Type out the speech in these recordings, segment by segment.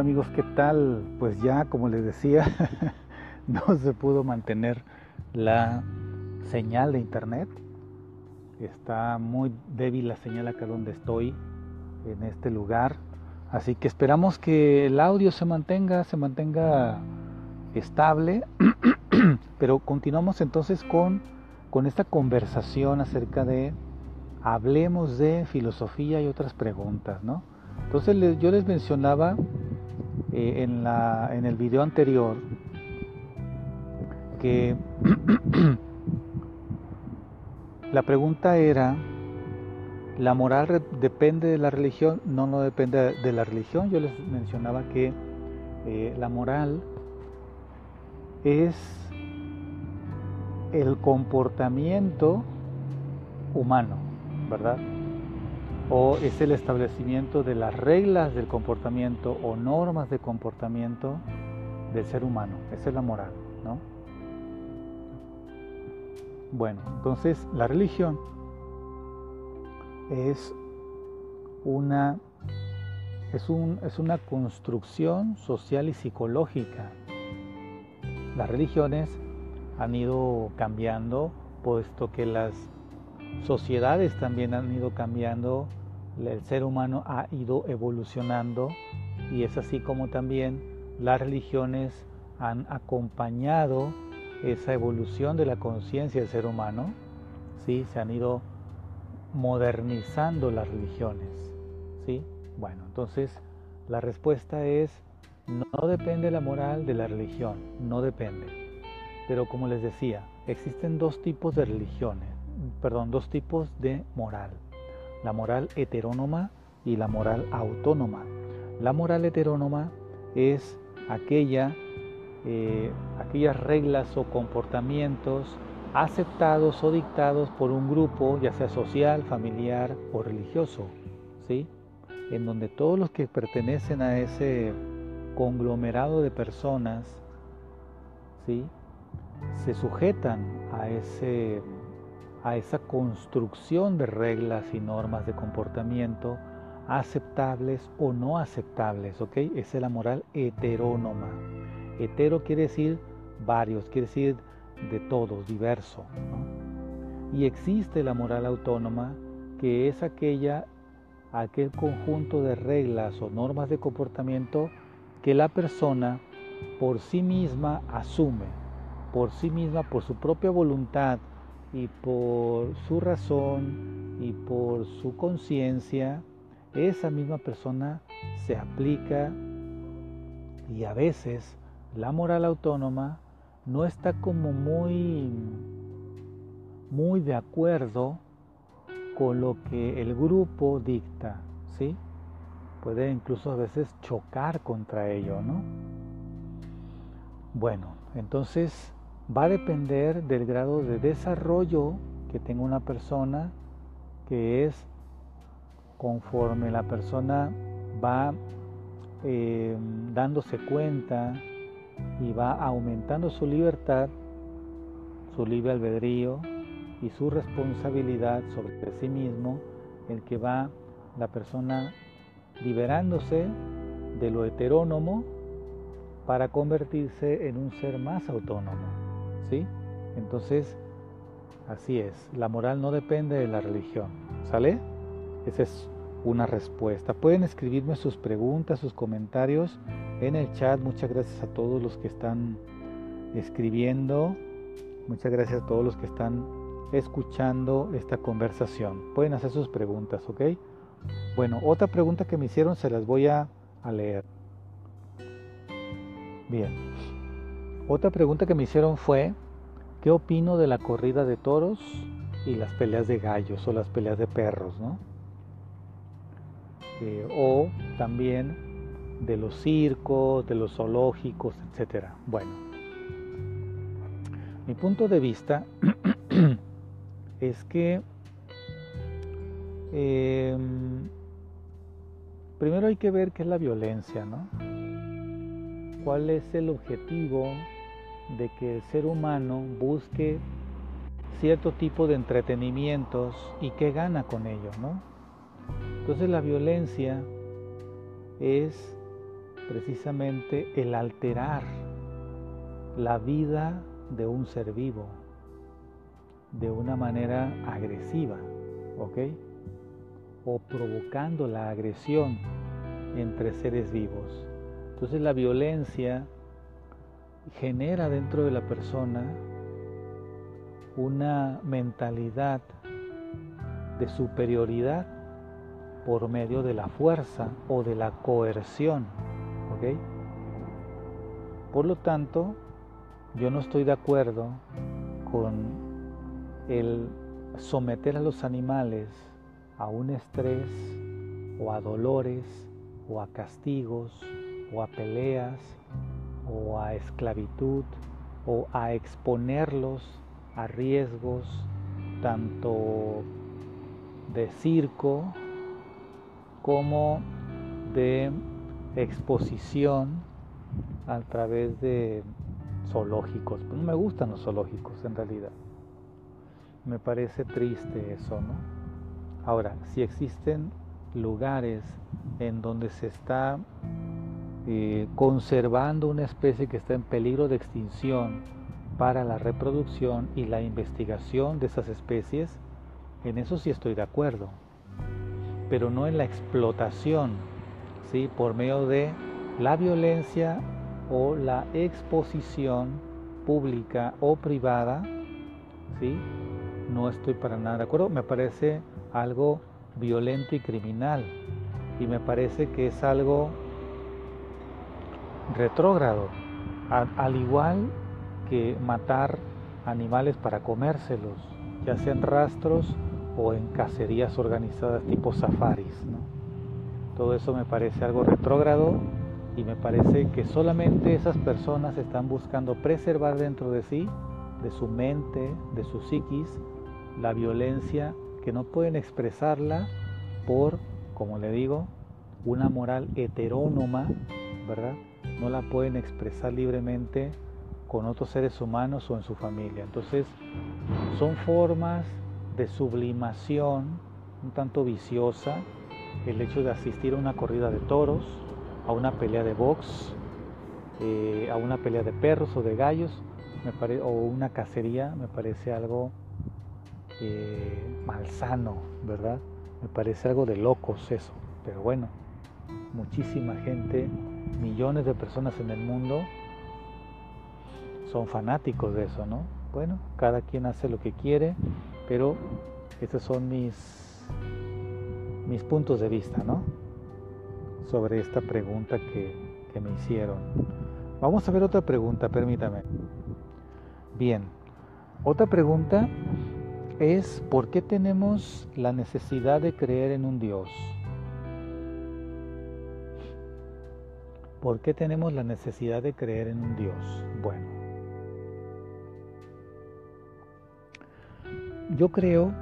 Amigos, ¿qué tal? Pues ya, como les decía, no se pudo mantener la señal de internet. Está muy débil la señal acá donde estoy, en este lugar. Así que esperamos que el audio se mantenga, se mantenga estable. Pero continuamos entonces con, con esta conversación acerca de, hablemos de filosofía y otras preguntas, ¿no? Entonces yo les mencionaba eh, en, la, en el video anterior que la pregunta era, ¿la moral depende de la religión? No, no depende de la religión. Yo les mencionaba que eh, la moral es el comportamiento humano, ¿verdad? O es el establecimiento de las reglas del comportamiento o normas de comportamiento del ser humano. Esa es la moral, ¿no? Bueno, entonces la religión es una, es, un, es una construcción social y psicológica. Las religiones han ido cambiando puesto que las sociedades también han ido cambiando el ser humano ha ido evolucionando y es así como también las religiones han acompañado esa evolución de la conciencia del ser humano, ¿sí? se han ido modernizando las religiones. ¿sí? Bueno, entonces la respuesta es, no depende la moral de la religión, no depende. Pero como les decía, existen dos tipos de religiones, perdón, dos tipos de moral la moral heterónoma y la moral autónoma. La moral heterónoma es aquella, eh, aquellas reglas o comportamientos aceptados o dictados por un grupo, ya sea social, familiar o religioso, ¿sí? en donde todos los que pertenecen a ese conglomerado de personas ¿sí? se sujetan a ese a esa construcción de reglas y normas de comportamiento aceptables o no aceptables, ¿ok? Esa es la moral heterónoma. Hetero quiere decir varios, quiere decir de todos, diverso. Y existe la moral autónoma, que es aquella, aquel conjunto de reglas o normas de comportamiento que la persona por sí misma asume, por sí misma, por su propia voluntad, y por su razón y por su conciencia, esa misma persona se aplica y a veces la moral autónoma no está como muy muy de acuerdo con lo que el grupo dicta, ¿sí? Puede incluso a veces chocar contra ello, ¿no? Bueno, entonces va a depender del grado de desarrollo que tenga una persona, que es conforme la persona va eh, dándose cuenta y va aumentando su libertad, su libre albedrío y su responsabilidad sobre sí mismo, el que va la persona liberándose de lo heterónomo para convertirse en un ser más autónomo. Entonces, así es, la moral no depende de la religión, ¿sale? Esa es una respuesta. Pueden escribirme sus preguntas, sus comentarios en el chat. Muchas gracias a todos los que están escribiendo. Muchas gracias a todos los que están escuchando esta conversación. Pueden hacer sus preguntas, ¿ok? Bueno, otra pregunta que me hicieron se las voy a, a leer. Bien. Otra pregunta que me hicieron fue, ¿qué opino de la corrida de toros y las peleas de gallos o las peleas de perros? ¿no? Eh, o también de los circos, de los zoológicos, etc. Bueno, mi punto de vista es que em, primero hay que ver qué es la violencia, ¿no? ¿Cuál es el objetivo de que el ser humano busque cierto tipo de entretenimientos y qué gana con ello, ¿no? Entonces la violencia es precisamente el alterar la vida de un ser vivo de una manera agresiva, ¿ok? O provocando la agresión entre seres vivos. Entonces la violencia genera dentro de la persona una mentalidad de superioridad por medio de la fuerza o de la coerción. Por lo tanto, yo no estoy de acuerdo con el someter a los animales a un estrés o a dolores o a castigos o a peleas o a esclavitud o a exponerlos a riesgos tanto de circo como de exposición a través de zoológicos. No me gustan los zoológicos en realidad. Me parece triste eso, ¿no? Ahora, si existen lugares en donde se está eh, conservando una especie que está en peligro de extinción para la reproducción y la investigación de esas especies, en eso sí estoy de acuerdo, pero no en la explotación, ¿sí? por medio de la violencia o la exposición pública o privada, ¿sí? no estoy para nada de acuerdo, me parece algo violento y criminal y me parece que es algo retrógrado, al igual que matar animales para comérselos, ya sean rastros o en cacerías organizadas tipo safaris. Todo eso me parece algo retrógrado y me parece que solamente esas personas están buscando preservar dentro de sí, de su mente, de su psiquis, la violencia que no pueden expresarla por, como le digo, una moral heterónoma, ¿verdad? No la pueden expresar libremente con otros seres humanos o en su familia. Entonces, son formas de sublimación un tanto viciosa el hecho de asistir a una corrida de toros, a una pelea de box, eh, a una pelea de perros o de gallos, o una cacería, me parece algo eh, malsano, ¿verdad? Me parece algo de locos eso. Pero bueno, muchísima gente millones de personas en el mundo son fanáticos de eso, ¿no? Bueno, cada quien hace lo que quiere, pero estos son mis, mis puntos de vista, ¿no? Sobre esta pregunta que, que me hicieron. Vamos a ver otra pregunta, permítame. Bien, otra pregunta es ¿por qué tenemos la necesidad de creer en un Dios? ¿Por qué tenemos la necesidad de creer en un Dios? Bueno, yo creo,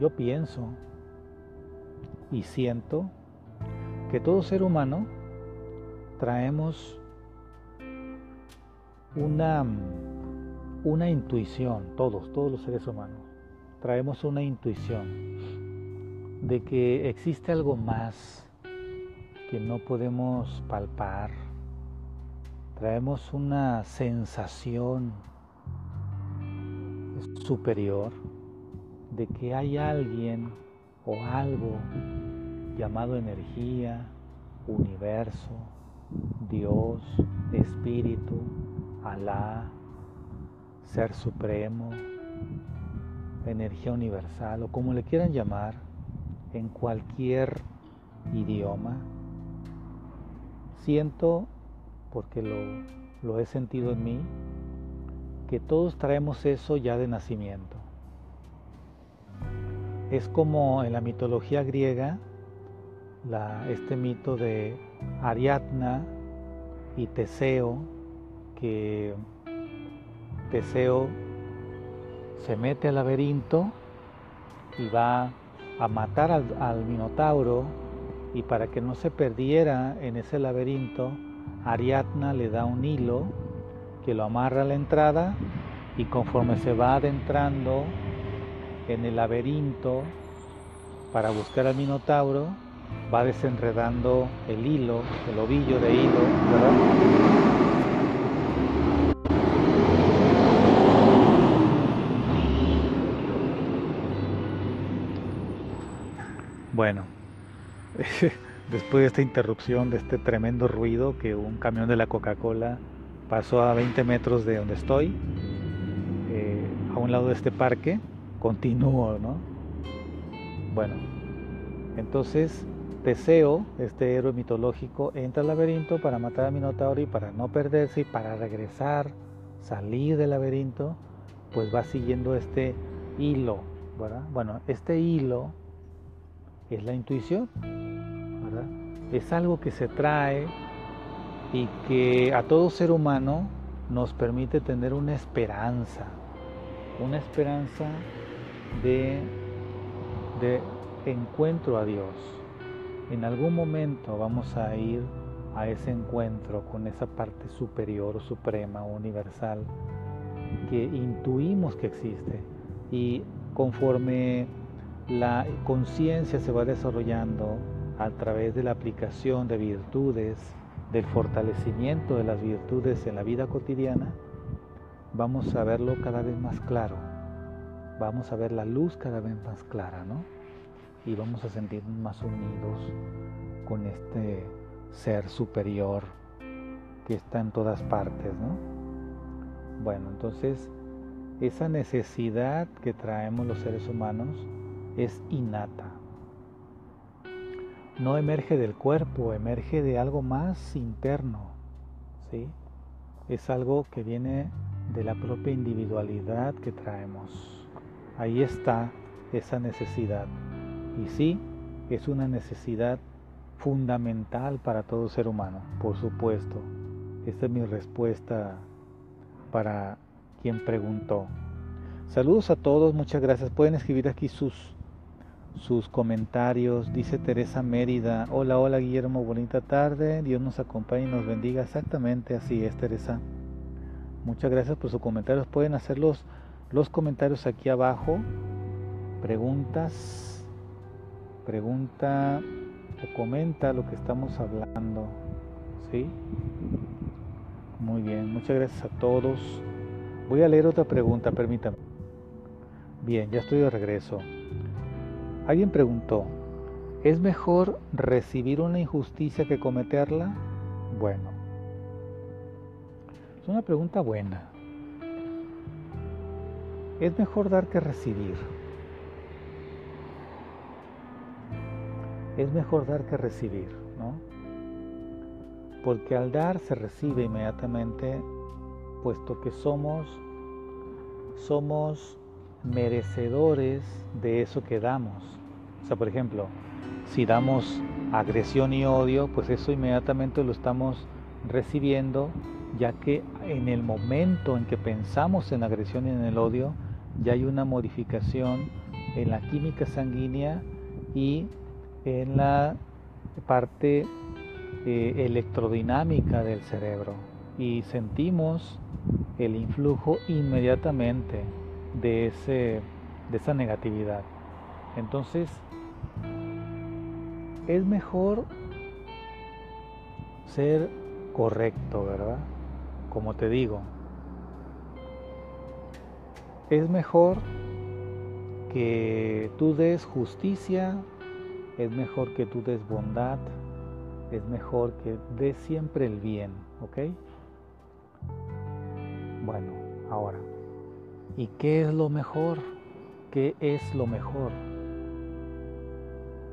yo pienso y siento que todo ser humano traemos una, una intuición, todos, todos los seres humanos, traemos una intuición de que existe algo más que no podemos palpar. Traemos una sensación superior de que hay alguien o algo llamado energía, universo, Dios, espíritu, Alá, ser supremo, energía universal o como le quieran llamar en cualquier idioma Siento, porque lo, he sentido en mí, que todos traemos eso ya de nacimiento. Es como en la mitología griega, este mito de Ariadna y Teseo, que Teseo se mete al laberinto y va a matar al Minotauro y para que no se perdiera en ese laberinto, Ariadna le da un hilo que lo amarra a la entrada y conforme se va adentrando en el laberinto para buscar al Minotauro, va desenredando el hilo, el ovillo de hilo, ¿verdad? Bueno, después de esta interrupción, de este tremendo ruido que un camión de la Coca-Cola pasó a 20 metros de donde estoy, eh, a un lado de este parque, continúo, ¿no? Bueno, entonces Teseo, este héroe mitológico, entra al laberinto para matar a Minotauro para no perderse y para regresar, salir del laberinto, pues va siguiendo este hilo, ¿verdad? Bueno, este hilo es la intuición, ¿verdad? Es algo que se trae y que a todo ser humano nos permite tener una esperanza, una esperanza de, de encuentro a Dios. En algún momento vamos a ir a ese encuentro con esa parte superior, suprema, universal, que intuimos que existe. Y conforme la conciencia se va desarrollando a través de la aplicación de virtudes, del fortalecimiento de las virtudes en la vida cotidiana, vamos a verlo cada vez más claro. Vamos a ver la luz cada vez más clara, ¿no? Y vamos a sentirnos más unidos con este ser superior que está en todas partes, ¿no? Bueno, entonces esa necesidad que traemos los seres humanos es innata. No emerge del cuerpo, emerge de algo más interno. ¿sí? Es algo que viene de la propia individualidad que traemos. Ahí está esa necesidad. Y sí, es una necesidad fundamental para todo ser humano, por supuesto. Esta es mi respuesta para quien preguntó. Saludos a todos, muchas gracias. Pueden escribir aquí sus sus comentarios. Dice Teresa Mérida, hola, hola Guillermo, bonita tarde, Dios nos acompañe y nos bendiga. Exactamente así es, Teresa. Muchas gracias por sus comentarios. Pueden hacer los, los comentarios aquí abajo. Preguntas, pregunta o comenta lo que estamos hablando. ¿Sí? Muy bien, muchas gracias a todos. Voy a leer otra pregunta, permítame. Bien, ya estoy de regreso. Alguien preguntó, ¿es mejor recibir una injusticia que cometerla? Bueno, es una pregunta buena. Es mejor dar que recibir. Es mejor dar que recibir, ¿no? Porque al dar se recibe inmediatamente, puesto que somos somos merecedores de eso que damos. O sea, por ejemplo, si damos agresión y odio, pues eso inmediatamente lo estamos recibiendo, ya que en el momento en que pensamos en agresión y en el odio, ya hay una modificación en la química sanguínea y en la parte eh, electrodinámica del cerebro y sentimos el influjo inmediatamente de, ese, de esa negatividad. Entonces, es mejor ser correcto, ¿verdad? Como te digo, es mejor que tú des justicia, es mejor que tú des bondad, es mejor que des siempre el bien, ¿ok? Bueno, ahora. ¿Y qué es lo mejor? ¿Qué es lo mejor?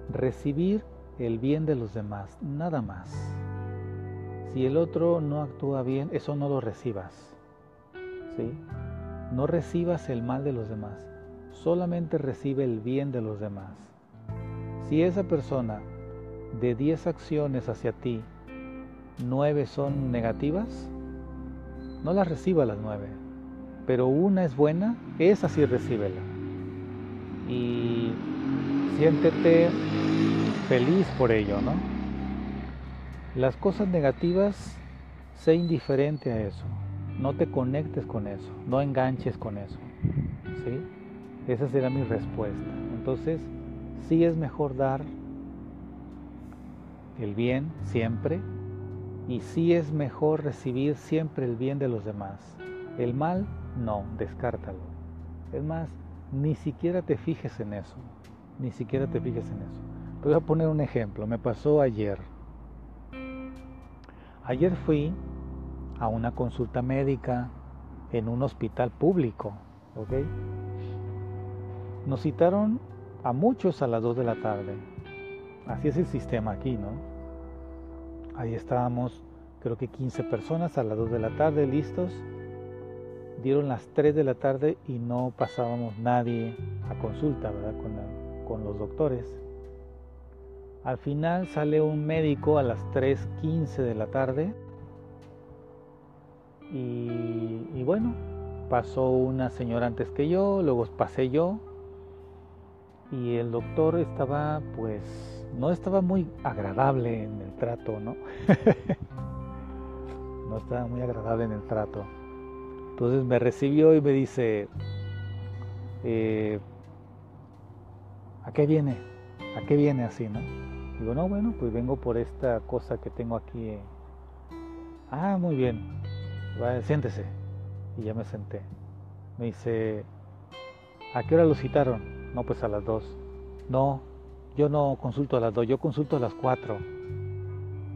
Recibir el bien de los demás, nada más. Si el otro no actúa bien, eso no lo recibas. ¿Sí? No recibas el mal de los demás, solamente recibe el bien de los demás. Si esa persona de 10 acciones hacia ti, 9 son negativas, no las reciba las 9 pero una es buena, esa sí recíbela. Y siéntete feliz por ello, ¿no? Las cosas negativas, sé indiferente a eso. No te conectes con eso, no enganches con eso. ¿Sí? Esa será mi respuesta. Entonces, sí es mejor dar el bien siempre y sí es mejor recibir siempre el bien de los demás. El mal, no, descártalo. Es más, ni siquiera te fijes en eso, ni siquiera te fijes en eso. Te voy a poner un ejemplo, me pasó ayer. Ayer fui a una consulta médica en un hospital público, ¿ok? Nos citaron a muchos a las 2 de la tarde. Así es el sistema aquí, ¿no? Ahí estábamos, creo que 15 personas a las 2 de la tarde, listos. Dieron las 3 de la tarde y no pasábamos nadie a consulta, ¿verdad? Con, con los doctores. Al final sale un médico a las 3.15 de la tarde y, y, bueno, pasó una señora antes que yo, luego pasé yo y el doctor estaba pues no estaba muy agradable en el trato, ¿no? no estaba muy agradable en el trato. Entonces me recibió y me dice, eh, ¿a qué viene? ¿A qué viene así, no? Digo, no, bueno, pues vengo por esta cosa que tengo aquí. Ah, muy bien. siéntese. Y ya me senté. Me dice, ¿a qué hora lo citaron? No, pues a las dos. No, yo no consulto a las dos, yo consulto a las cuatro.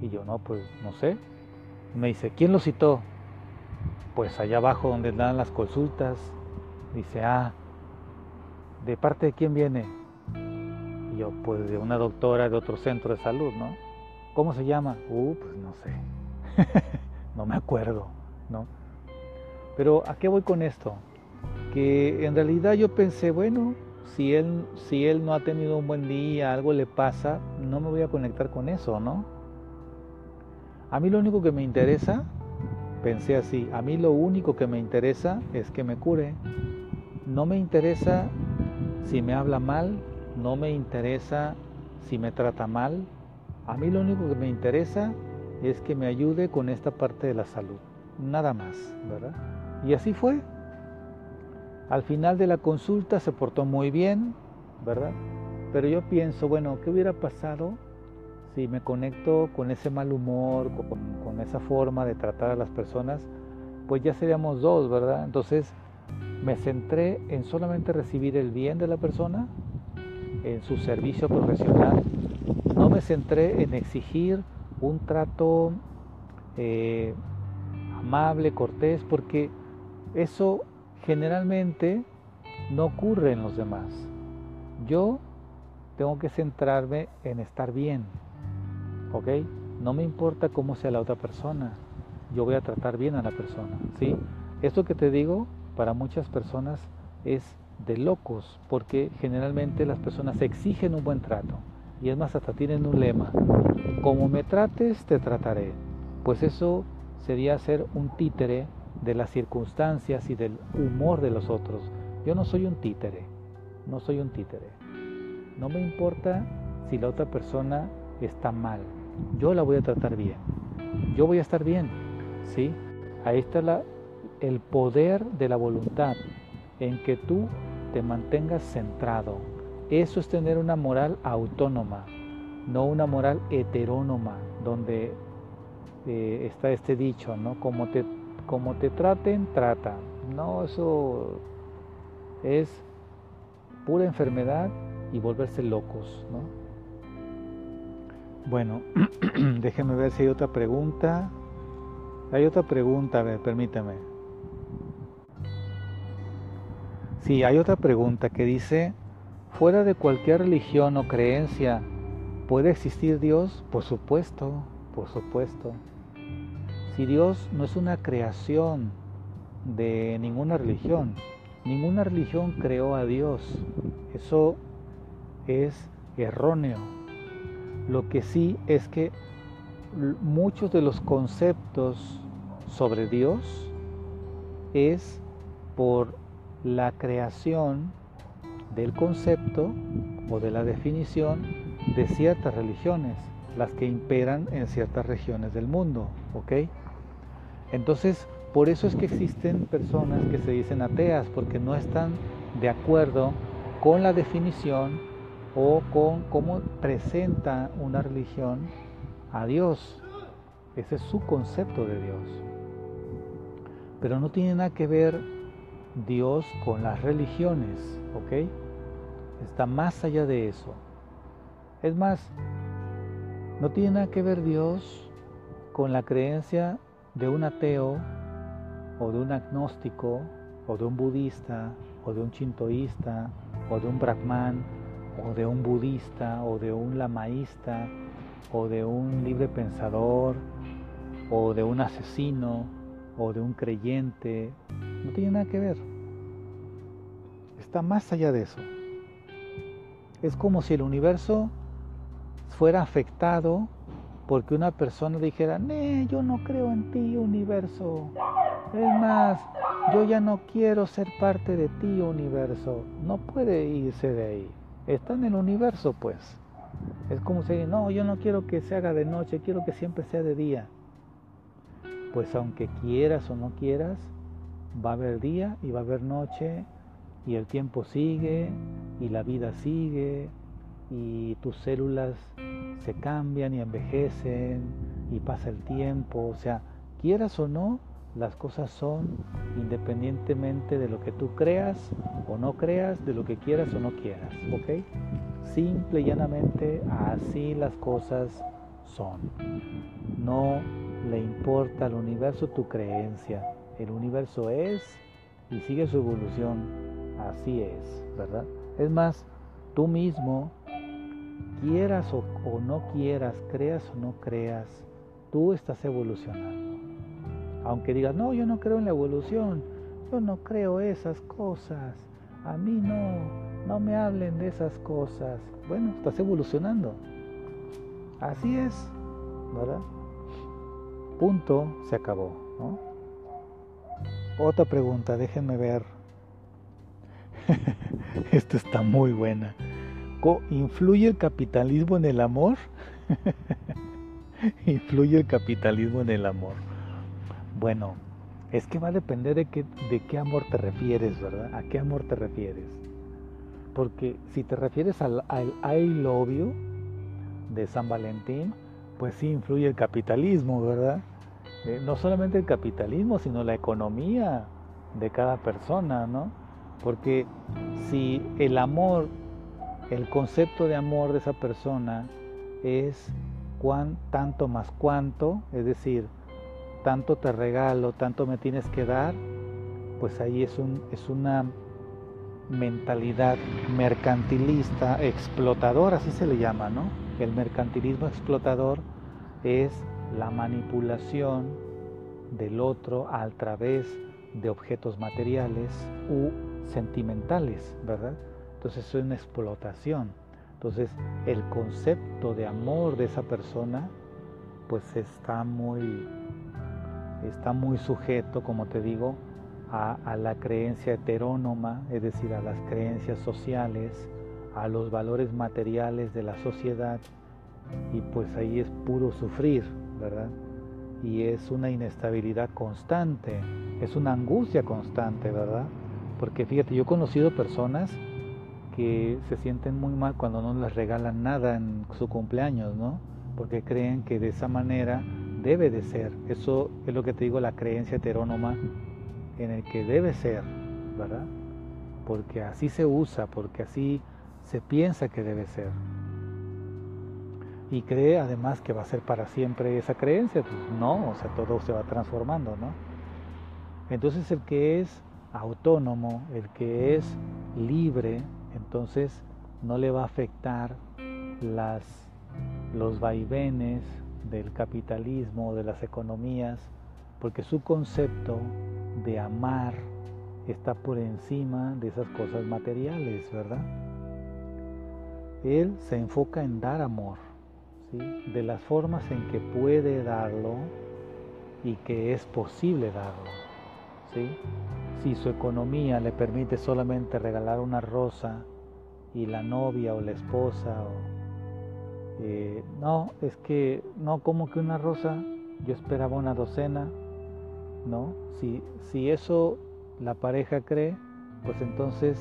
Y yo, no, pues no sé. Me dice, ¿quién lo citó? Pues allá abajo donde dan las consultas. Dice, ah, ¿de parte de quién viene? Y yo, pues de una doctora de otro centro de salud, ¿no? ¿Cómo se llama? Uh, pues no sé. no me acuerdo, ¿no? Pero ¿a qué voy con esto? Que en realidad yo pensé, bueno, si él, si él no ha tenido un buen día, algo le pasa, no me voy a conectar con eso, ¿no? A mí lo único que me interesa, pensé así, a mí lo único que me interesa es que me cure. No me interesa si me habla mal, no me interesa si me trata mal. A mí lo único que me interesa es que me ayude con esta parte de la salud. Nada más, ¿verdad? Y así fue. Al final de la consulta se portó muy bien, ¿verdad? Pero yo pienso, bueno, ¿qué hubiera pasado si me conecto con ese mal humor, con, esa forma de tratar a las personas? Pues ya seríamos dos, ¿verdad? Entonces me centré en solamente recibir el bien de la persona, en su servicio profesional. No me centré en exigir un trato eh, amable, cortés, porque eso generalmente no ocurre en los demás. Yo tengo que centrarme en estar bien, ¿ok? No me importa cómo sea la otra persona, yo voy a tratar bien a la persona, ¿sí? Esto que te digo para muchas personas es de locos, porque generalmente las personas exigen un buen trato. Y es más, hasta tienen un lema, como me trates, te trataré. Pues eso sería ser un títere de las circunstancias y del humor de los otros. Yo no soy un títere, no soy un títere. No me importa si la otra persona está mal. Yo la voy a tratar bien. Yo voy a estar bien. ¿Sí? Ahí está el poder de la voluntad en que tú te mantengas centrado. Eso es tener una moral autónoma, no una moral heterónoma, donde eh, está este dicho, ¿no? Como te como te traten, trata. No, eso es pura enfermedad y volverse locos, ¿no? Bueno, déjenme ver si hay otra pregunta. Hay otra pregunta, a ver, permítame. Sí, hay otra pregunta que dice, fuera de cualquier religión o creencia, ¿puede existir Dios? Por supuesto, por supuesto. Si Dios no es una creación de ninguna religión, ninguna religión creó a Dios, eso es erróneo. Lo que sí es que muchos de los conceptos sobre Dios es por la creación del concepto o de la definición de ciertas religiones, las que imperan en ciertas regiones del mundo, ¿ok? Entonces, por eso es que existen personas que se dicen ateas, porque no están de acuerdo con la definición o con cómo presenta una religión a Dios. Ese es su concepto de Dios. Pero no tiene nada que ver Dios con las religiones, ¿ok? Está más allá de eso. Es más, no tiene nada que ver Dios con la creencia de un ateo o de un agnóstico o de un budista o de un chintoísta o de un brahman o de un budista o de un lamaísta o de un libre pensador o de un asesino o de un creyente. No tiene nada que ver. Está más allá de eso. Es como si el universo fuera afectado porque una persona dijera, nee, yo no creo en ti, universo. Es más, yo ya no quiero ser parte de ti, universo. No puede irse de ahí. Está en el universo, pues. Es como si, no, yo no quiero que se haga de noche, quiero que siempre sea de día. Pues aunque quieras o no quieras, va a haber día y va a haber noche y el tiempo sigue y la vida sigue y tus células se cambian y envejecen y pasa el tiempo, o sea, quieras o no, las cosas son independientemente de lo que tú creas o no creas, de lo que quieras o no quieras, ¿ok? Simple y llanamente así las cosas son. No le importa al universo tu creencia, el universo es y sigue su evolución, así es, ¿verdad? Es más, tú mismo quieras o, no quieras, creas o no creas, tú estás evolucionando. Aunque digas, no, yo no creo en la evolución, yo no creo esas cosas, a mí no, no me hablen de esas cosas. Bueno, estás evolucionando. Así es, ¿verdad? Punto, se acabó. Otra pregunta, déjenme ver. Esto está muy buena. ¿influye el capitalismo en el amor? ¿Influye el capitalismo en el amor? Bueno, es que va a depender de qué, amor te refieres, ¿verdad? ¿A qué amor te refieres? Porque si te refieres al, I love you de San Valentín, pues sí influye el capitalismo, ¿verdad? Eh, no solamente el capitalismo, sino la economía de cada persona, ¿no? Porque si el amor el concepto de amor de esa persona es tanto más cuánto, es decir, tanto te regalo, tanto me tienes que dar, pues ahí es, un, es una mentalidad mercantilista, explotadora, así se le llama, ¿no? El mercantilismo explotador es la manipulación del otro a través de objetos materiales u sentimentales, ¿verdad? Entonces es una explotación. Entonces el concepto de amor de esa persona pues está muy, está muy sujeto, como te digo, a, la creencia heterónoma, es decir, a las creencias sociales, a los valores materiales de la sociedad y pues ahí es puro sufrir, ¿verdad? Y es una inestabilidad constante, es una angustia constante, ¿verdad? Porque fíjate, yo he conocido personas que se sienten muy mal cuando no les regalan nada en su cumpleaños, ¿no? Porque creen que de esa manera debe de ser. Eso es lo que te digo, la creencia heterónoma en el que debe ser, ¿verdad? Porque así se usa, porque así se piensa que debe ser. Y cree además que va a ser para siempre esa creencia. Pues no, o sea, todo se va transformando, ¿no? Entonces el que es autónomo, el que es libre, entonces no le va a afectar las, los vaivenes del capitalismo, de las economías, porque su concepto de amar está por encima de esas cosas materiales, ¿verdad? Él se enfoca en dar amor, ¿sí? de las formas en que puede darlo y que es posible darlo. ¿sí? si su economía le permite solamente regalar una rosa y la novia o la esposa eh, no, es que no como que una rosa, yo esperaba una docena, ¿no? Si, si eso la pareja cree, pues entonces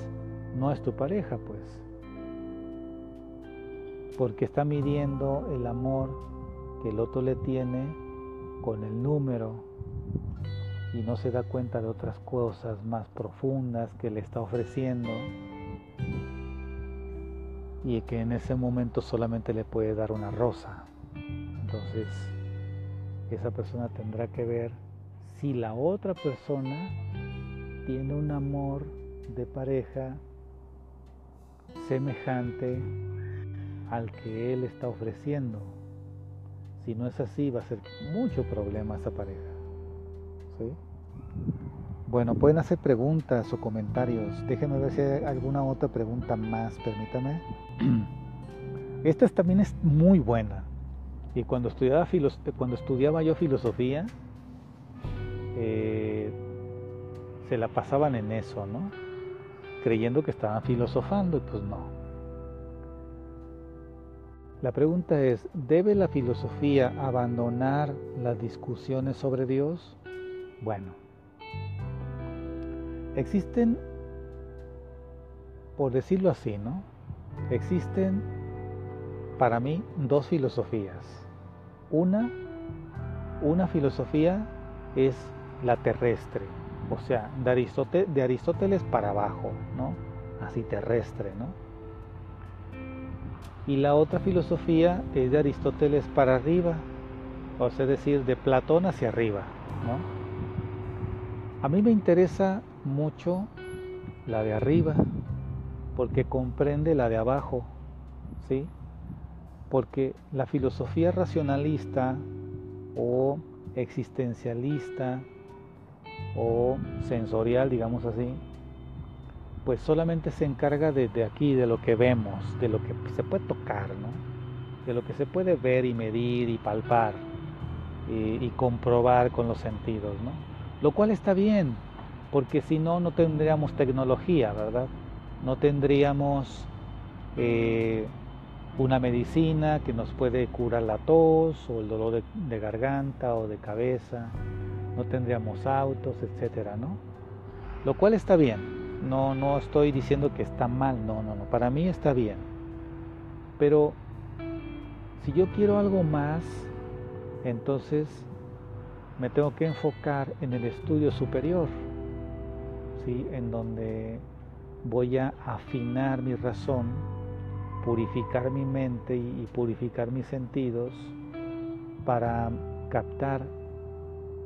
no es tu pareja, pues. Porque está midiendo el amor que el otro le tiene con el número y no se da cuenta de otras cosas más profundas que le está ofreciendo y que en ese momento solamente le puede dar una rosa. Entonces, esa persona tendrá que ver si la otra persona tiene un amor de pareja semejante al que él está ofreciendo. Si no es así, va a ser mucho problema esa pareja. Bueno, pueden hacer preguntas o comentarios. Déjenme ver si hay alguna otra pregunta más, permítame. Esta también es muy buena. Y cuando estudiaba, cuando estudiaba yo filosofía, eh, se la pasaban en eso, ¿no? Creyendo que estaban filosofando y pues no. La pregunta es, ¿debe la filosofía abandonar las discusiones sobre Dios? Bueno, existen, por decirlo así, ¿no? Existen para mí dos filosofías. Una, una filosofía es la terrestre, o sea, de Aristóteles, para abajo, ¿no? Así terrestre, ¿no? Y la otra filosofía es de Aristóteles para arriba, o sea, es decir, de Platón hacia arriba. A mí me interesa mucho la de arriba, porque comprende la de abajo, ¿sí? porque la filosofía racionalista o existencialista o sensorial, digamos así, pues solamente se encarga desde aquí, de lo que vemos, de lo que se puede tocar, ¿no? de lo que se puede ver y medir y palpar y, y comprobar con los sentidos, ¿no? lo cual está bien, porque si no, no tendríamos tecnología, ¿verdad? No tendríamos eh, una medicina que nos puede curar la tos o el dolor de, garganta o de cabeza, no tendríamos autos, etcétera, ¿no? Lo cual está bien, no, no estoy diciendo que está mal, no, no, no, para mí está bien. Pero si yo quiero algo más, entonces me tengo que enfocar en el estudio superior, ¿sí? en donde voy a afinar mi razón purificar mi mente y purificar mis sentidos para captar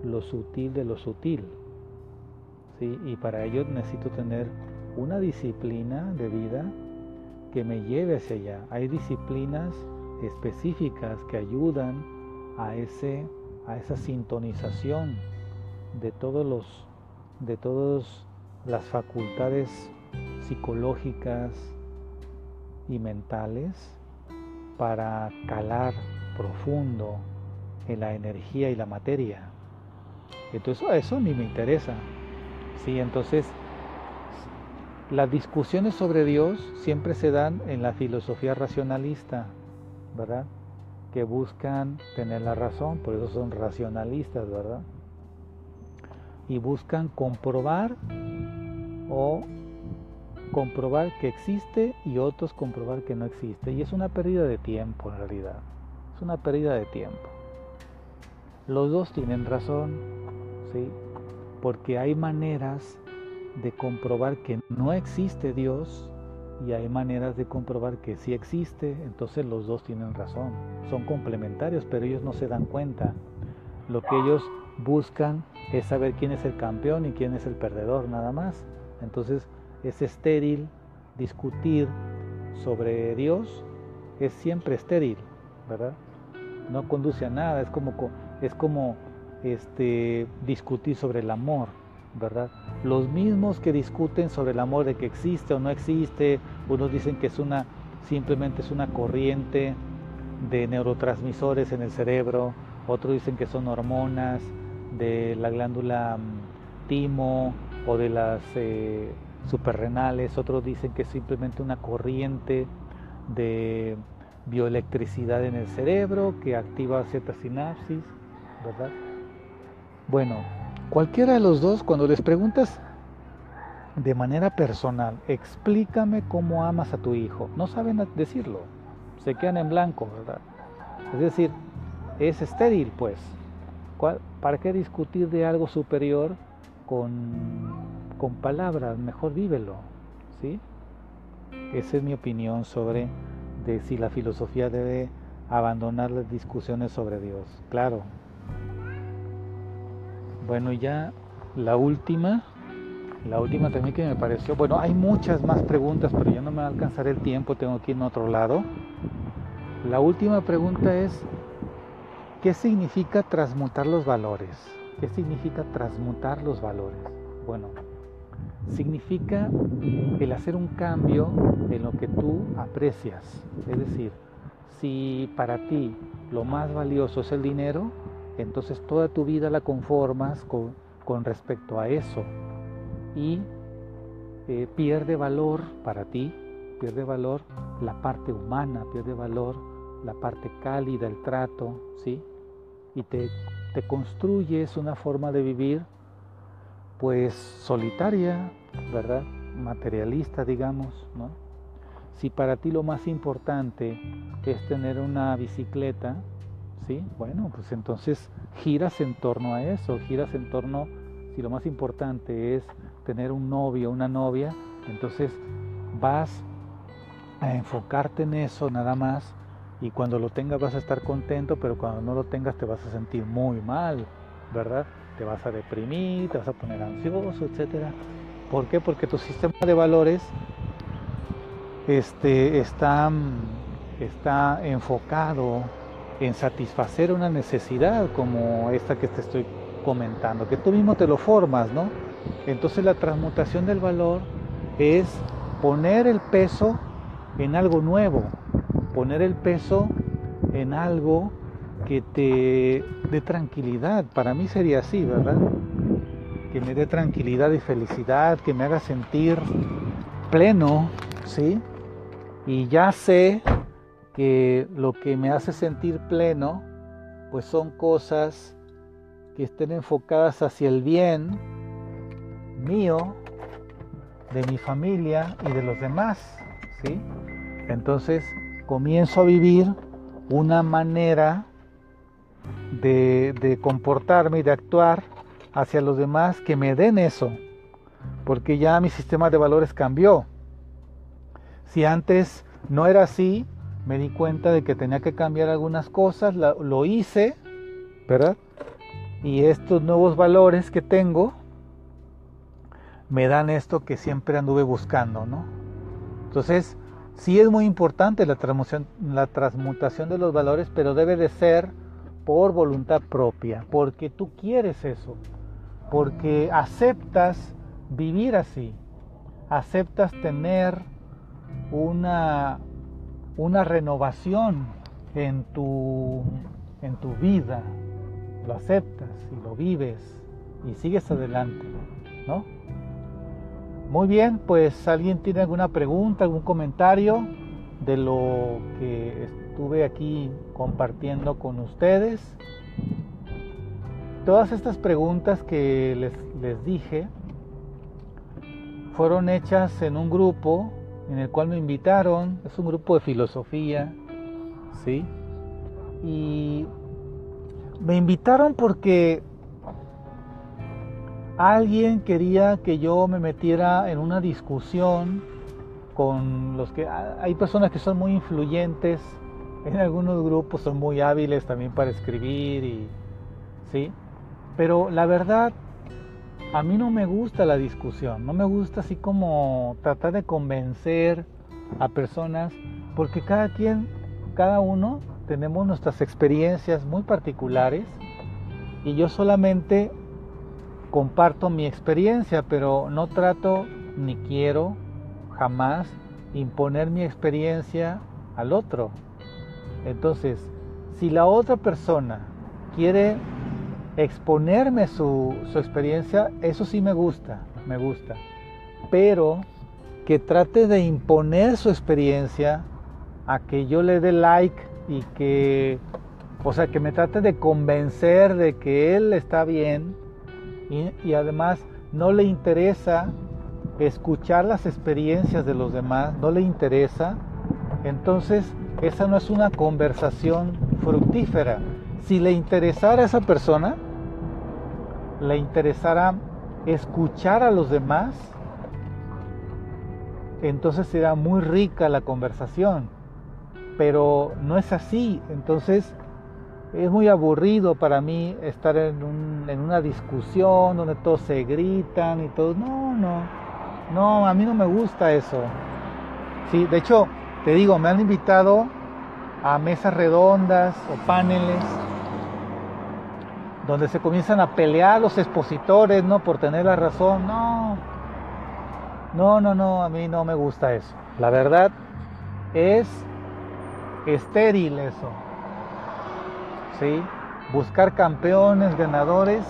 lo sutil de lo sutil. ¿sí? Y para ello necesito tener una disciplina de vida que me lleve hacia allá. Hay disciplinas específicas que ayudan a, ese, a esa sintonización de todos los de todas las facultades psicológicas, y mentales para calar profundo en la energía y la materia. Entonces eso a mí me interesa. Sí, entonces las discusiones sobre Dios siempre se dan en la filosofía racionalista, ¿verdad? Que buscan tener la razón, por eso son racionalistas, ¿verdad? Y buscan comprobar o comprobar que existe y otros comprobar que no existe. Y es una pérdida de tiempo en realidad. Es una pérdida de tiempo. Los dos tienen razón, ¿sí? Porque hay maneras de comprobar que no existe Dios y hay maneras de comprobar que sí existe, entonces los dos tienen razón. Son complementarios, pero ellos no se dan cuenta. Lo que ellos buscan es saber quién es el campeón y quién es el perdedor, nada más. Entonces, es estéril, discutir sobre Dios es siempre estéril, ¿verdad? No conduce a nada, es como, es como este, discutir sobre el amor, ¿verdad? Los mismos que discuten sobre el amor de que existe o no existe, unos dicen que es una, simplemente es una corriente de neurotransmisores en el cerebro, otros dicen que son hormonas de la glándula mm, timo o de las eh, superrenales, otros dicen que es simplemente una corriente de bioelectricidad en el cerebro que activa ciertas sinapsis, ¿verdad? Bueno, cualquiera de los dos, cuando les preguntas de manera personal, explícame cómo amas a tu hijo, no saben decirlo, se quedan en blanco, ¿verdad? Es decir, es estéril, pues. ¿Para qué discutir de algo superior con, con palabras? Mejor vívelo, ¿sí? Esa es mi opinión sobre de si la filosofía debe abandonar las discusiones sobre Dios. Claro. Bueno, ya la última, la última también que me pareció, bueno, hay muchas más preguntas, pero ya no me va a alcanzar el tiempo, tengo que ir en otro lado. La última pregunta es, ¿qué significa transmutar los valores? ¿Qué significa transmutar los valores? Bueno, significa el hacer un cambio en lo que tú aprecias. Es decir, si para ti lo más valioso es el dinero, entonces toda tu vida la conformas con, respecto a eso. Y eh, pierde valor para ti, pierde valor la parte humana, pierde valor la parte cálida, el trato, ¿sí? Y te, te construyes una forma de vivir pues solitaria, ¿verdad? Materialista, digamos, ¿no? Si para ti lo más importante es tener una bicicleta, ¿sí? Bueno, pues entonces giras en torno a eso, giras en torno, si lo más importante es tener un novio, una novia, entonces vas a enfocarte en eso nada más y cuando lo tengas vas a estar contento, pero cuando no lo tengas te vas a sentir muy mal, ¿verdad? Te vas a deprimir, te vas a poner ansioso, etc. ¿Por qué? Porque tu sistema de valores este, está, está enfocado en satisfacer una necesidad como esta que te estoy comentando, que tú mismo te lo formas, ¿no? Entonces la transmutación del valor es poner el peso en algo nuevo, poner el peso en algo que te dé tranquilidad. Para mí sería así, ¿verdad? Que me dé tranquilidad y felicidad, que me haga sentir pleno, ¿sí? Y ya sé que lo que me hace sentir pleno, pues son cosas que estén enfocadas hacia el bien mío, de mi familia y de los demás, ¿sí? Entonces comienzo a vivir una manera de, comportarme y de actuar hacia los demás que me den eso, porque ya mi sistema de valores cambió. Si antes no era así, me di cuenta de que tenía que cambiar algunas cosas, lo, hice, ¿verdad? Y estos nuevos valores que tengo me dan esto que siempre anduve buscando, ¿no? Entonces, sí es muy importante la la transmutación de los valores, pero debe de ser por voluntad propia, porque tú quieres eso, porque aceptas vivir así, aceptas tener una, una renovación en tu, en tu vida, lo aceptas y lo vives y sigues adelante, ¿no? Muy bien, pues alguien tiene alguna pregunta, algún comentario de lo que estuve aquí compartiendo con ustedes. Todas estas preguntas que les, les dije fueron hechas en un grupo en el cual me invitaron, es un grupo de filosofía, ¿sí? Y me invitaron porque alguien quería que yo me metiera en una discusión con los que hay personas que son muy influyentes en algunos grupos son muy hábiles también para escribir y sí, pero la verdad a mí no me gusta la discusión, no me gusta así como tratar de convencer a personas porque cada quien, cada uno tenemos nuestras experiencias muy particulares y yo solamente comparto mi experiencia, pero no trato ni quiero jamás imponer mi experiencia al otro. Entonces, si la otra persona quiere exponerme su, experiencia, eso sí me gusta, me gusta. Pero que trate de imponer su experiencia a que yo le dé like y que, o sea, que me trate de convencer de que él está bien y, y además no le interesa escuchar las experiencias de los demás, no le interesa, entonces esa no es una conversación fructífera, si le interesara a esa persona, le interesara escuchar a los demás, entonces será muy rica la conversación. Pero no es así. Entonces es muy aburrido para mí estar en, una discusión donde todos se gritan y todos. No, no. No, a mí no me gusta eso. Sí, de hecho, te digo, me han invitado a mesas redondas o paneles donde se comienzan a pelear los expositores, ¿no? Por tener la razón. No, no, no, no, a mí no me gusta eso. La verdad es estéril eso. ¿Sí? Buscar campeones, ganadores,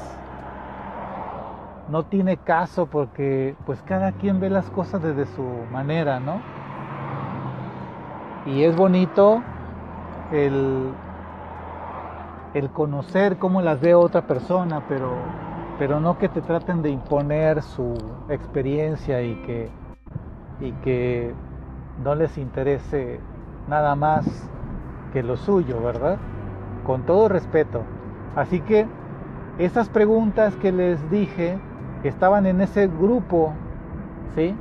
no tiene caso porque pues cada quien ve las cosas desde su manera, ¿no? Y es bonito el el conocer cómo las ve otra persona, pero, pero no que te traten de imponer su experiencia y que, y que no les interese nada más que lo suyo, ¿verdad? Con todo respeto. Así que esas preguntas que les dije estaban en ese grupo, ¿sí?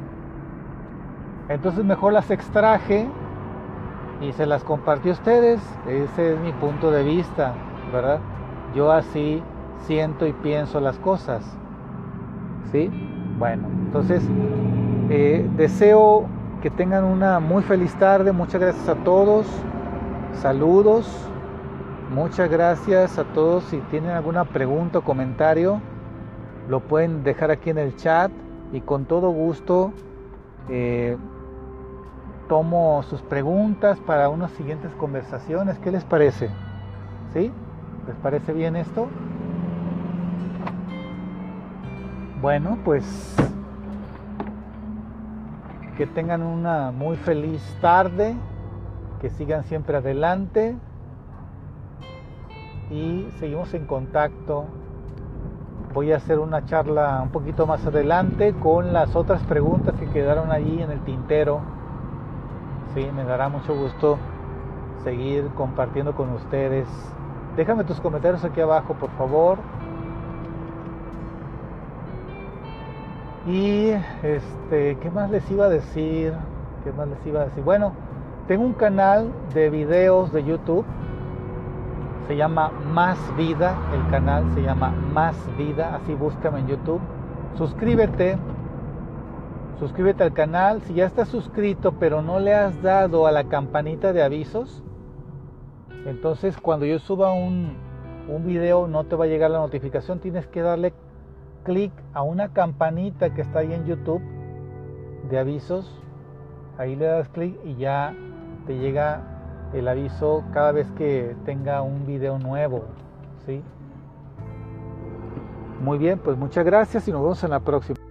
Entonces mejor las extraje y se las compartí a ustedes. Ese es mi punto de vista. ¿verdad? Yo así siento y pienso las cosas. ¿Sí? Bueno, entonces eh, deseo que tengan una muy feliz tarde. Muchas gracias a todos. Saludos. Muchas gracias a todos. Si tienen alguna pregunta o comentario, lo pueden dejar aquí en el chat y con todo gusto eh, tomo sus preguntas para unas siguientes conversaciones. ¿Qué les parece? ¿Sí? ¿Les parece bien esto? Bueno, pues que tengan una muy feliz tarde, que sigan siempre adelante y seguimos en contacto. Voy a hacer una charla un poquito más adelante con las otras preguntas que quedaron allí en el tintero. Me dará mucho gusto seguir compartiendo con ustedes Déjame tus comentarios aquí abajo, por favor. Y este, ¿qué más les iba a decir? ¿Qué más les iba a decir? Bueno, tengo un canal de videos de YouTube. Se llama Más Vida, el canal se llama Más Vida, así búscame en YouTube. Suscríbete. Suscríbete al canal. Si ya estás suscrito pero no le has dado a la campanita de avisos, entonces cuando yo suba un, un video no te va a llegar la notificación, tienes que darle clic a una campanita que está ahí en YouTube de avisos. Ahí le das clic y ya te llega el aviso cada vez que tenga un video nuevo. ¿sí? Muy bien, pues muchas gracias y nos vemos en la próxima.